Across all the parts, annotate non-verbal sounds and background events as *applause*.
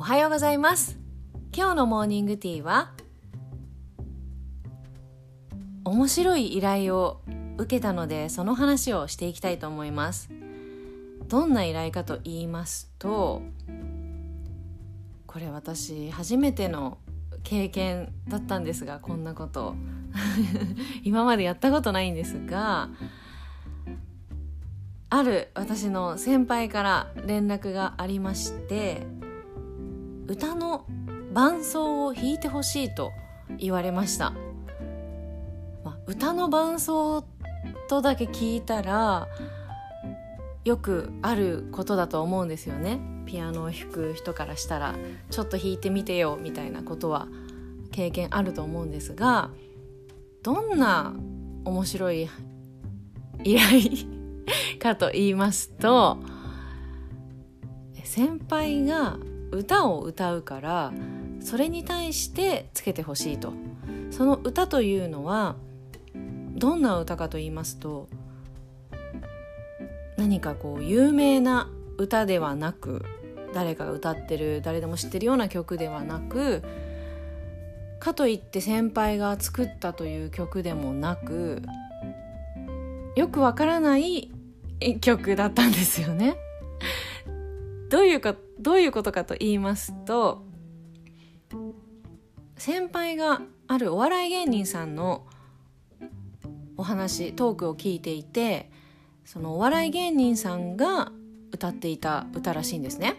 おはようございます。今日のモーニングティーは面白い依頼を受けたのでその話をしていきたいと思います。どんな依頼かと言いますとこれ私初めての経験だったんですがこんなこと。*laughs* 今までやったことないんですがある私の先輩から連絡がありまして歌の伴奏を弾いてほしいと言われました、まあ、歌の伴奏とだけ聞いたらよくあることだと思うんですよね。ピアノを弾く人からしたらちょっと弾いてみてよみたいなことは経験あると思うんですがどんな面白い依頼 *laughs* かと言いますと先輩が歌を歌うからそれに対してつけてほしいとその歌というのはどんな歌かと言いますと何かこう有名な歌ではなく誰かが歌ってる誰でも知ってるような曲ではなくかといって先輩が作ったという曲でもなくよくわからない曲だったんですよね。どういうかどういうことかと言いますと先輩があるお笑い芸人さんのお話トークを聞いていてそのお笑い芸人さんが歌っていた歌らしいんですね。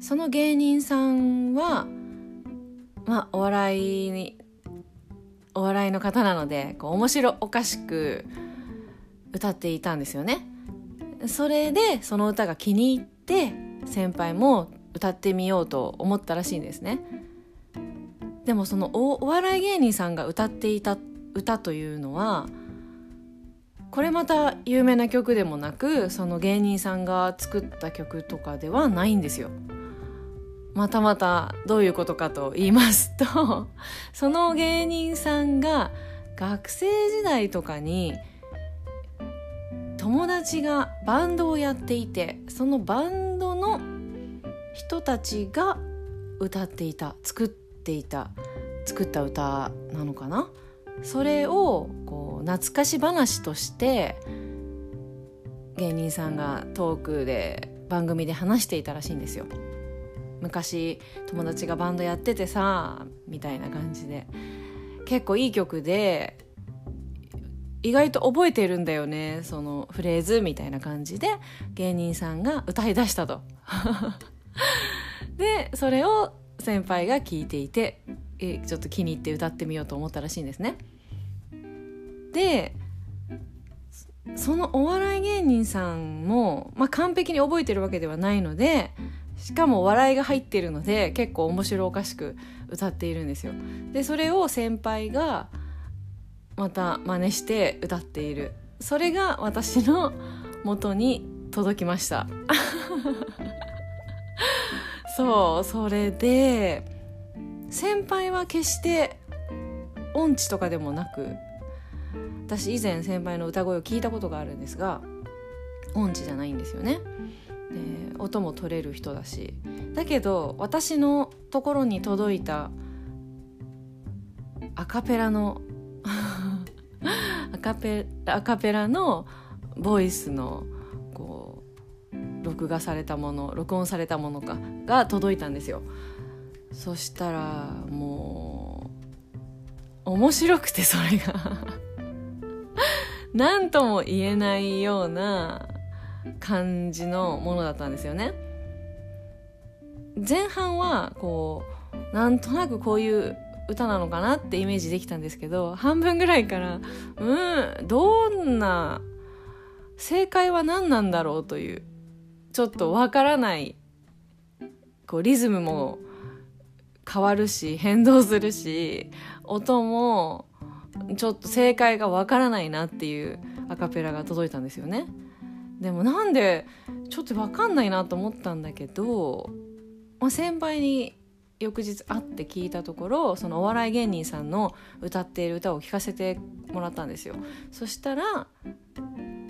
その芸人さんはまあお笑いにお笑いの方なのでこう面白おかしく歌っていたんですよね。それでその歌が気に入って先輩も歌ってみようと思ったらしいんですね。でもそのお笑い芸人さんが歌っていた歌というのはこれまた有名な曲でもなくその芸人さんが作った曲とかではないんですよ。またまたどういうことかと言いますと *laughs* その芸人さんが学生時代とかに友達がバンドをやっていてそのバン人たちが歌っていた作っていた作った歌なのかな？それをこう懐かし話として芸人さんがトークで番組で話していたらしいんですよ。昔友達がバンドやっててさみたいな感じで。結構いい曲で意外と覚えてるんだよねそのフレーズみたいな感じで芸人さんが歌い出したと。*laughs* でそれを先輩が聞いていてえちょっと気に入って歌ってみようと思ったらしいんですね。でそのお笑い芸人さんも、まあ、完璧に覚えてるわけではないのでしかも笑いが入ってるので結構面白おかしく歌っているんですよ。でそれを先輩がまた真似して歌っている。それが私の元に届きました。そうそれで先輩は決して音痴とかでもなく私以前先輩の歌声を聞いたことがあるんですが音痴じゃないんですよね。で音も取れる人だし。だけど私のところに届いたアカペラの *laughs* アカペラのボイスの録画されたもの録音されたものかが届いたんですよ。そしたらもう面白くてそれが。*laughs* 何とも言えないような感じのものだったんですよね。前半はこうなんとなくこういう歌なのかなってイメージできたんですけど半分ぐらいからうんどんな正解は何なんだろうという。ちょっとわからないこうリズムも変わるし変動するし音もちょっと正解がわからないなっていうアカペラが届いたんですよね。でもなんでちょっと分かんないなと思ったんだけど、まあ、先輩に翌日会って聞いたところそのお笑い芸人さんの歌っている歌を聴かせてもらったんですよそしたら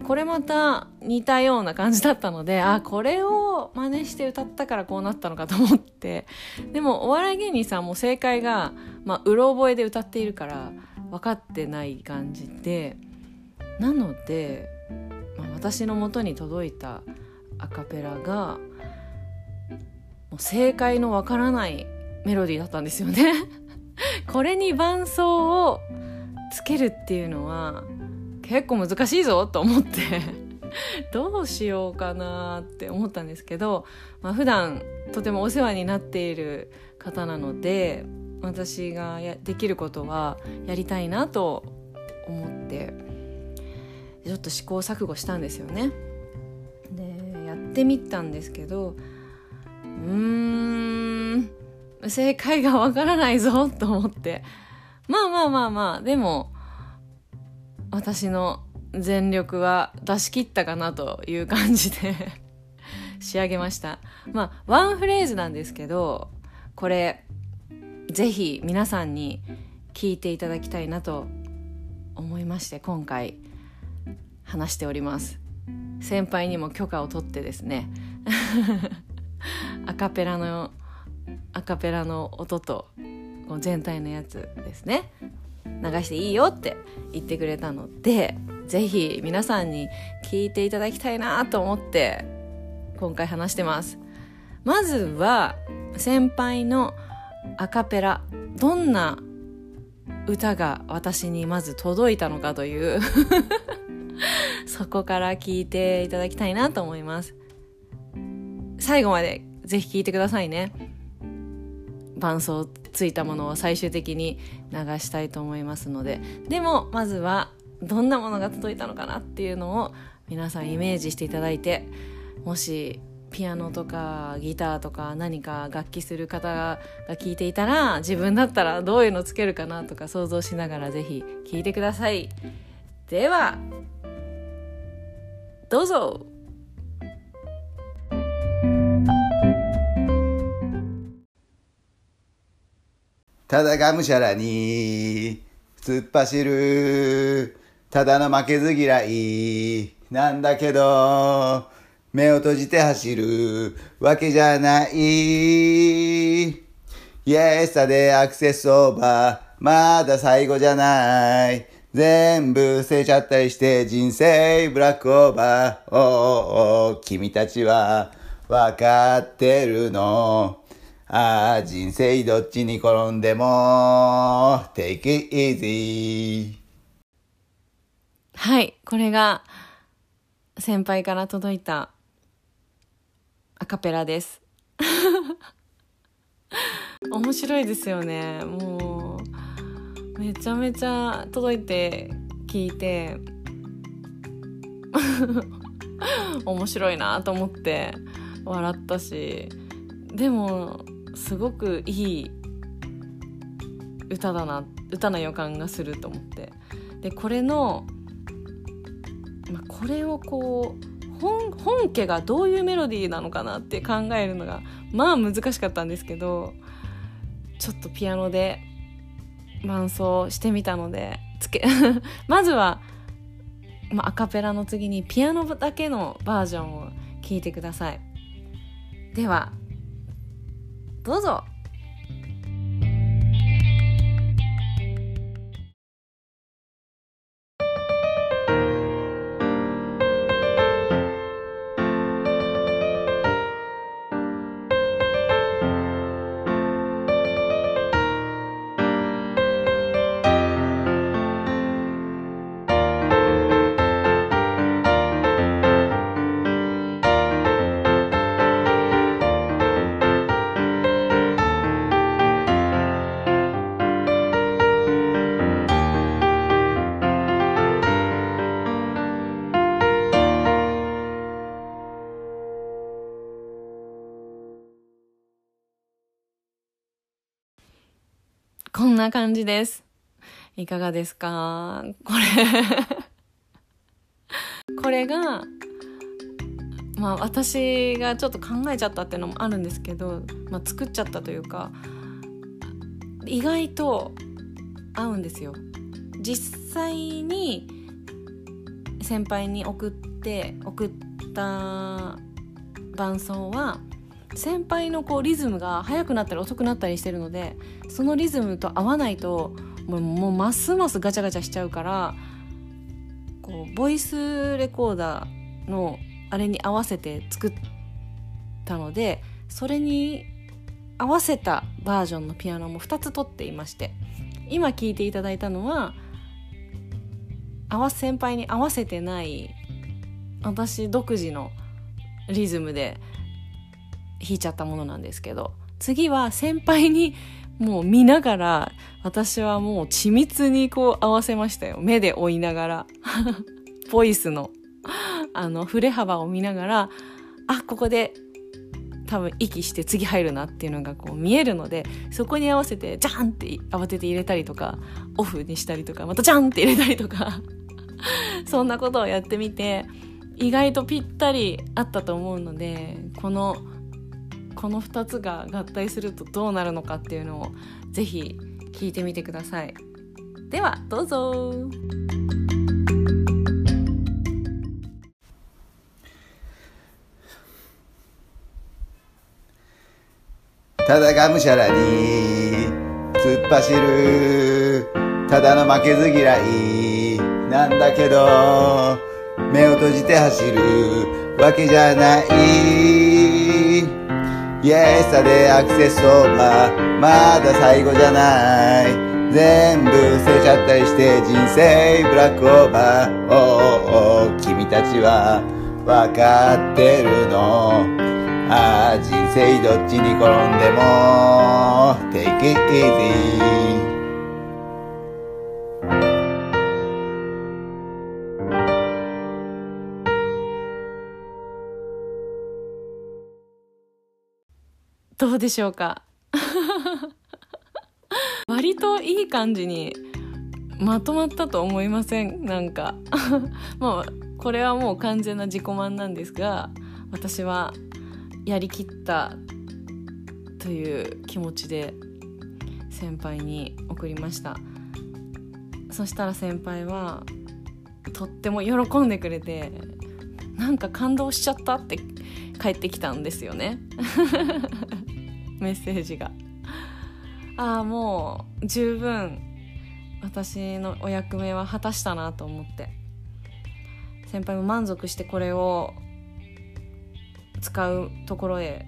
これまた似たような感じだったのであこれを真似して歌ったからこうなったのかと思って。でもお笑い芸人さんも正解が、まあ、うろ覚えで歌っているから分かってない感じで。なので、まあ、私の元に届いたアカペラがもう正解のわからないメロディーだったんですよね。これに伴奏をつけるっていうのは結構難しいぞと思ってどうしようかなって思ったんですけど、まあ、普段とてもお世話になっている方なので私がやできることはやりたいなと思ってちょっと試行錯誤したんですよね。でやってみたんですけどうーん正解がわからないぞと思ってまあまあまあまあでも私の全力は出し切ったかなという感じで *laughs* 仕上げました。まあワンフレーズなんですけどこれぜひ皆さんに聞いていただきたいなと思いまして今回話しております。先輩にも許可を取ってですね *laughs* アカペラのアカペラの音と全体のやつですね。流していいよって言ってくれたのでぜひ皆さんに聞いていただきたいなと思って今回話してます。まずは先輩のアカペラどんな歌が私にまず届いたのかという *laughs* そこから聞いていただきたいなと思います。最後までぜひ聞いてくださいね。伴奏ついたものを最終的に流したいと思いますのででもまずはどんなものが届いたのかなっていうのを皆さんイメージしていただいてもしピアノとかギターとか何か楽器する方が聞いていたら自分だったらどういうのつけるかなとか想像しながらぜひ聴いてください。ではどうぞ。ただがむしゃらに突っ走るただの負けず嫌いなんだけど目を閉じて走るわけじゃない。イエスタでアクセスオーバーまだ最後じゃない。全部捨てちゃったりして人生ブラックオーバー。おーおー君たちはわかってるの。ああ、人生どっちに転んでも、take it easy. はい、これが先輩から届いたアカペラです。*laughs* 面白いですよね。もう、めちゃめちゃ届いて聞いて、*laughs* 面白いなと思って笑ったし、でもすごくいい歌だな歌の予感がすると思って。でこれの、まあ、これをこう本本家がどういうメロディーなのかなって考えるのがまあ難しかったんですけどちょっとピアノで伴奏してみたのでつけ *laughs* まずは、まあ、アカペラの次にピアノだけのバージョンを聴いてください。ではどうぞ。こんな感じです。いかがですか？これ *laughs* これが、まあ私がちょっと考えちゃったっていうのもあるんですけど、まあ作っちゃったというか、意外と合うんですよ。実際に先輩に送って送った伴奏は先輩のこうリズムが速くなったり遅くなったりしてるのでそのリズムと合わないともうもうますますガチャガチャしちゃうからこうボイスレコーダーのあれに合わせて作ったのでそれに合わせたバージョンのピアノも2つ取っていまして今聴いていただいたのは合わ先輩に合わせてない私独自のリズムで弾いちゃったものなんですけど次は先輩にもう見ながら私はもう緻密にこう合わせましたよ。目で追いながら *laughs* ボイスのあの振れ幅を見ながらあここで多分息して次入るなっていうのがこう見えるのでそこに合わせてジャンって慌てて入れたりとかオフにしたりとかまたジャンって入れたりとか *laughs* そんなことをやってみて意外とぴったりあったと思うのでこのこの2つが合体するとどうなるのかっていうのをぜひ聞いてみてください。ではどうぞ。ただがむしゃらに突っ走る。ただの負けず嫌いなんだけど。目を閉じて走るわけじゃない。イエスタでアクセスオーバー。まだ最後じゃない。全部捨てちゃったりして人生ブラックオーバー。おーおー君たちはわかってるの。ああ人生どっちに転んでも。Take it easy どうでしょうか？*laughs* 割といい感じにまとまったと思いません？なんか。*laughs* まあこれはもう完全な自己満なんですが私はやりきったという気持ちで先輩に送りました。そしたら先輩はとっても喜んでくれてなんか感動しちゃったって帰ってきたんですよね。*laughs* メッセージが。ああもう十分私のお役目は果たしたなと思って。先輩も満足してこれを使うところへ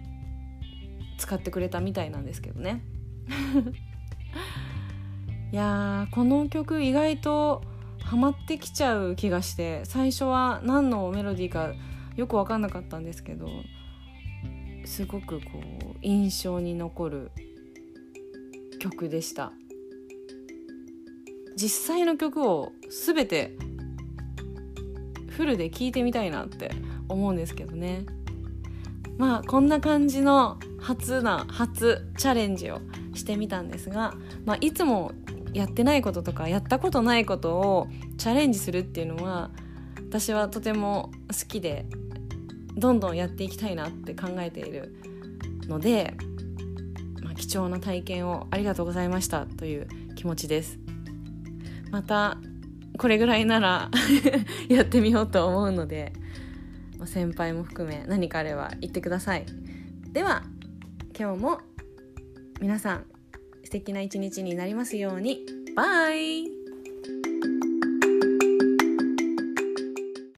使ってくれたみたいなんですけどね。*laughs* いやーこの曲意外とハマってきちゃう気がして最初は何のメロディーかよく分かんなかったんですけどすごくこう印象に残る曲でした。実際の曲を全てフルで聴いてみたいなって思うんですけどね。まあこんな感じの初な初チャレンジをしてみたんですが、まあ、いつもやってないこととかやったことないことをチャレンジするっていうのは私はとても好きでどんどんやっていきたいなって考えているので、まあ、貴重な体験をありがとうございましたという気持ちです。またこれぐらいなら *laughs* やってみようと思うので先輩も含め何かあれば言ってください。では今日も皆さん素敵な一日になりますように。バイ。